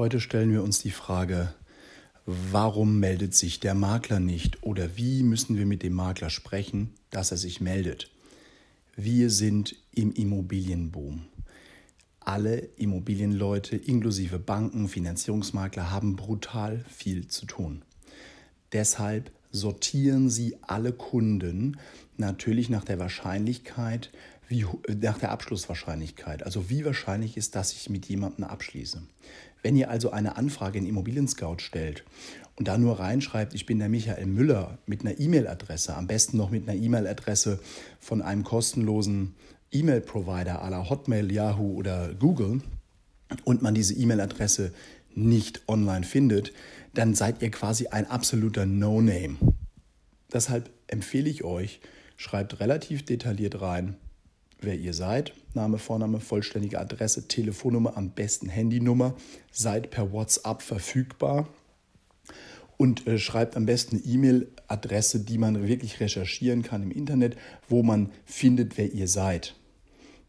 Heute stellen wir uns die Frage, warum meldet sich der Makler nicht oder wie müssen wir mit dem Makler sprechen, dass er sich meldet. Wir sind im Immobilienboom. Alle Immobilienleute inklusive Banken, Finanzierungsmakler haben brutal viel zu tun. Deshalb sortieren Sie alle Kunden natürlich nach der Wahrscheinlichkeit, wie, nach der Abschlusswahrscheinlichkeit. Also wie wahrscheinlich ist, dass ich mit jemandem abschließe. Wenn ihr also eine Anfrage in Immobilien Scout stellt und da nur reinschreibt, ich bin der Michael Müller mit einer E-Mail-Adresse, am besten noch mit einer E-Mail-Adresse von einem kostenlosen E-Mail-Provider à la Hotmail, Yahoo oder Google und man diese E-Mail-Adresse nicht online findet, dann seid ihr quasi ein absoluter No-Name. Deshalb empfehle ich euch, schreibt relativ detailliert rein, wer ihr seid, Name, Vorname, vollständige Adresse, Telefonnummer, am besten Handynummer, seid per WhatsApp verfügbar. Und äh, schreibt am besten eine E-Mail-Adresse, die man wirklich recherchieren kann im Internet, wo man findet, wer ihr seid.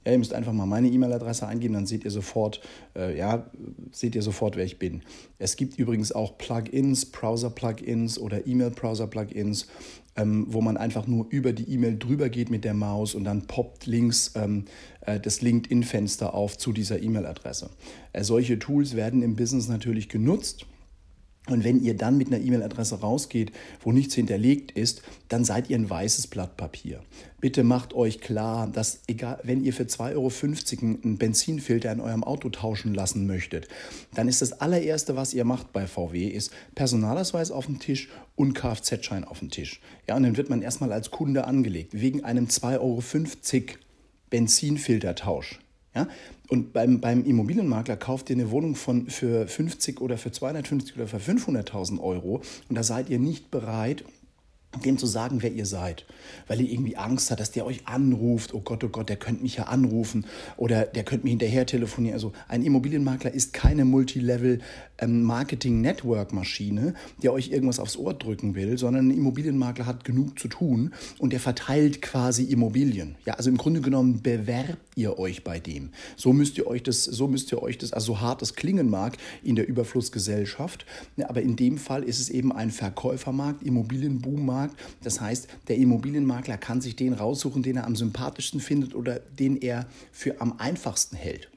Ja, ihr müsst einfach mal meine E-Mail-Adresse eingeben, dann seht ihr sofort, äh, ja, seht ihr sofort, wer ich bin. Es gibt übrigens auch Plugins, Browser-Plugins oder E-Mail-Browser-Plugins, ähm, wo man einfach nur über die E-Mail drüber geht mit der Maus und dann poppt links ähm, äh, das LinkedIn-Fenster auf zu dieser E-Mail-Adresse. Äh, solche Tools werden im Business natürlich genutzt und wenn ihr dann mit einer E-Mail-Adresse rausgeht, wo nichts hinterlegt ist, dann seid ihr ein weißes Blatt Papier. Bitte macht euch klar, dass egal, wenn ihr für 2,50 Euro einen Benzinfilter in eurem Auto tauschen lassen möchtet, dann ist das allererste, was ihr macht bei VW, ist Personalausweis auf dem Tisch und Kfz-Schein auf dem Tisch. Ja, und dann wird man erstmal als Kunde angelegt, wegen einem 2,50 Euro Benzinfiltertausch. Ja? Und beim, beim Immobilienmakler kauft ihr eine Wohnung von, für 50 oder für 250 oder für 500.000 Euro und da seid ihr nicht bereit, dem zu sagen, wer ihr seid, weil ihr irgendwie Angst hat, dass der euch anruft, oh Gott, oh Gott, der könnte mich ja anrufen oder der könnte mich hinterher telefonieren. Also ein Immobilienmakler ist keine Multilevel-Marketing-Network-Maschine, ähm, der euch irgendwas aufs Ohr drücken will, sondern ein Immobilienmakler hat genug zu tun und der verteilt quasi Immobilien. Ja, also im Grunde genommen bewerbt ihr euch bei dem. So müsst ihr euch das, so müsst ihr euch das, also so hart es klingen mag in der Überflussgesellschaft, aber in dem Fall ist es eben ein Verkäufermarkt, Immobilienboommarkt, Immobilienmarkt. Das heißt, der Immobilienmakler kann sich den raussuchen, den er am sympathischsten findet oder den er für am einfachsten hält.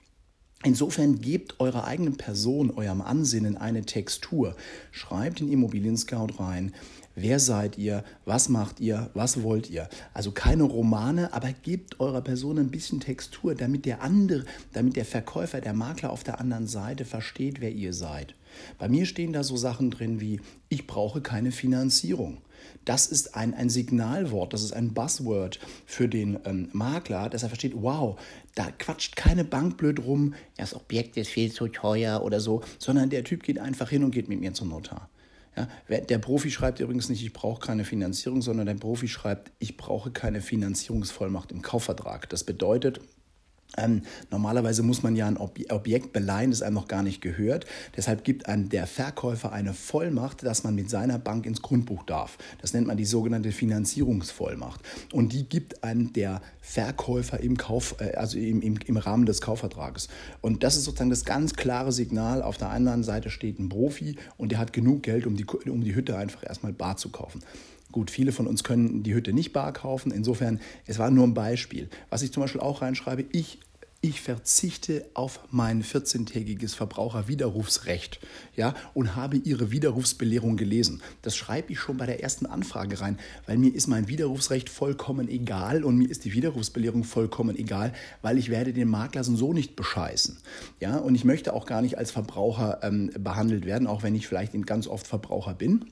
Insofern gebt eurer eigenen Person, eurem Ansinnen eine Textur. Schreibt in Immobilien Scout rein, wer seid ihr, was macht ihr, was wollt ihr. Also keine Romane, aber gebt eurer Person ein bisschen Textur, damit der andere, damit der Verkäufer, der Makler auf der anderen Seite versteht, wer ihr seid. Bei mir stehen da so Sachen drin wie, ich brauche keine Finanzierung. Das ist ein, ein Signalwort, das ist ein Buzzword für den ähm, Makler, dass er versteht, wow, da quatscht keine Bank blöd rum, das Objekt ist viel zu teuer oder so, sondern der Typ geht einfach hin und geht mit mir zum Notar. Ja, der Profi schreibt übrigens nicht, ich brauche keine Finanzierung, sondern der Profi schreibt, ich brauche keine Finanzierungsvollmacht im Kaufvertrag. Das bedeutet, ähm, normalerweise muss man ja ein Ob Objekt beleihen, das einem noch gar nicht gehört. Deshalb gibt einem der Verkäufer eine Vollmacht, dass man mit seiner Bank ins Grundbuch darf. Das nennt man die sogenannte Finanzierungsvollmacht. Und die gibt einem der Verkäufer im, Kauf, äh, also im, im, im Rahmen des Kaufvertrages. Und das ist sozusagen das ganz klare Signal. Auf der anderen Seite steht ein Profi und der hat genug Geld, um die, um die Hütte einfach erstmal bar zu kaufen. Gut, viele von uns können die Hütte nicht bar kaufen. Insofern, es war nur ein Beispiel. Was ich zum Beispiel auch reinschreibe, ich ich verzichte auf mein 14-tägiges Verbraucherwiderrufsrecht ja, und habe Ihre Widerrufsbelehrung gelesen. Das schreibe ich schon bei der ersten Anfrage rein, weil mir ist mein Widerrufsrecht vollkommen egal und mir ist die Widerrufsbelehrung vollkommen egal, weil ich werde den Makler so nicht bescheißen. Ja, und ich möchte auch gar nicht als Verbraucher ähm, behandelt werden, auch wenn ich vielleicht ganz oft Verbraucher bin.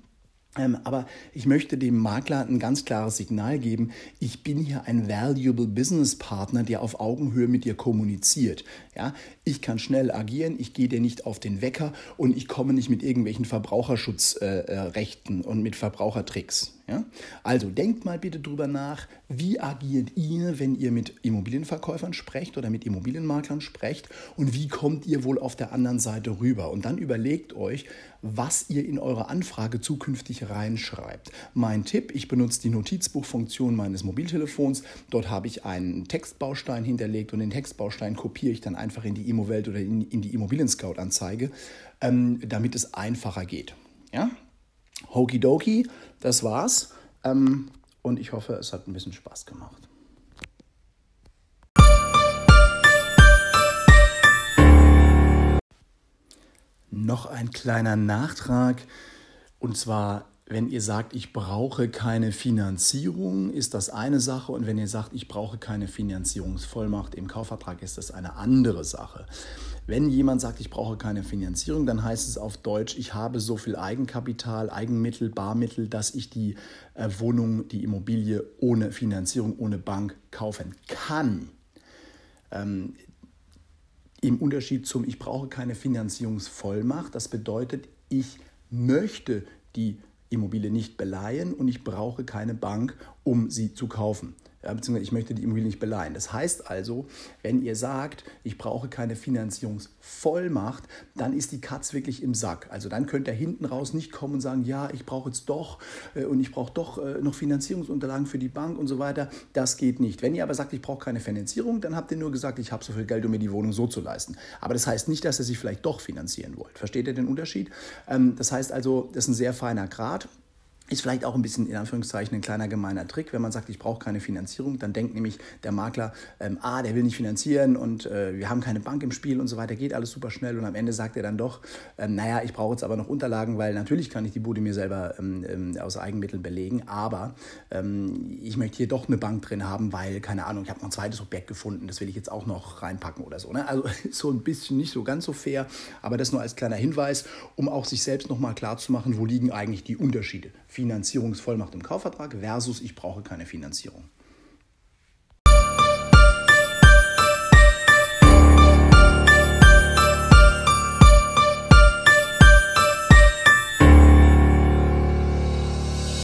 Ähm, aber ich möchte dem Makler ein ganz klares Signal geben, ich bin hier ein valuable Business Partner, der auf Augenhöhe mit dir kommuniziert. Ja, ich kann schnell agieren, ich gehe dir nicht auf den Wecker und ich komme nicht mit irgendwelchen Verbraucherschutzrechten äh, äh und mit Verbrauchertricks. Ja? Also denkt mal bitte drüber nach, wie agiert ihr, wenn ihr mit Immobilienverkäufern sprecht oder mit Immobilienmaklern sprecht und wie kommt ihr wohl auf der anderen Seite rüber? Und dann überlegt euch, was ihr in eure Anfrage zukünftig reinschreibt. Mein Tipp, ich benutze die Notizbuchfunktion meines Mobiltelefons. Dort habe ich einen Textbaustein hinterlegt und den Textbaustein kopiere ich dann einfach in die Immowelt oder in, in die Immobilien Scout Anzeige, ähm, damit es einfacher geht. Ja? Hokidoki, das war's. Ähm, und ich hoffe, es hat ein bisschen Spaß gemacht. Noch ein kleiner Nachtrag. Und zwar, wenn ihr sagt, ich brauche keine Finanzierung, ist das eine Sache. Und wenn ihr sagt, ich brauche keine Finanzierungsvollmacht im Kaufvertrag, ist das eine andere Sache. Wenn jemand sagt, ich brauche keine Finanzierung, dann heißt es auf Deutsch, ich habe so viel Eigenkapital, Eigenmittel, Barmittel, dass ich die äh, Wohnung, die Immobilie ohne Finanzierung, ohne Bank kaufen kann. Ähm, Im Unterschied zum, ich brauche keine Finanzierungsvollmacht, das bedeutet, ich möchte die Immobilie nicht beleihen und ich brauche keine Bank, um sie zu kaufen beziehungsweise ich möchte die Immobilie nicht beleihen. Das heißt also, wenn ihr sagt, ich brauche keine Finanzierungsvollmacht, dann ist die Katz wirklich im Sack. Also dann könnt ihr hinten raus nicht kommen und sagen, ja, ich brauche jetzt doch äh, und ich brauche doch äh, noch Finanzierungsunterlagen für die Bank und so weiter. Das geht nicht. Wenn ihr aber sagt, ich brauche keine Finanzierung, dann habt ihr nur gesagt, ich habe so viel Geld, um mir die Wohnung so zu leisten. Aber das heißt nicht, dass ihr sich vielleicht doch finanzieren wollt. Versteht ihr den Unterschied? Ähm, das heißt also, das ist ein sehr feiner Grad. Ist vielleicht auch ein bisschen in Anführungszeichen ein kleiner gemeiner Trick, wenn man sagt, ich brauche keine Finanzierung, dann denkt nämlich der Makler, ähm, ah, der will nicht finanzieren und äh, wir haben keine Bank im Spiel und so weiter, geht alles super schnell und am Ende sagt er dann doch, ähm, naja, ich brauche jetzt aber noch Unterlagen, weil natürlich kann ich die Bude mir selber ähm, ähm aus Eigenmitteln belegen, aber ähm, ich möchte hier doch eine Bank drin haben, weil, keine Ahnung, ich habe noch ein zweites Objekt gefunden, das will ich jetzt auch noch reinpacken oder so. Ne? Also so ein bisschen nicht so ganz so fair, aber das nur als kleiner Hinweis, um auch sich selbst nochmal klarzumachen, wo liegen eigentlich die Unterschiede. Finanzierungsvollmacht im Kaufvertrag versus ich brauche keine Finanzierung.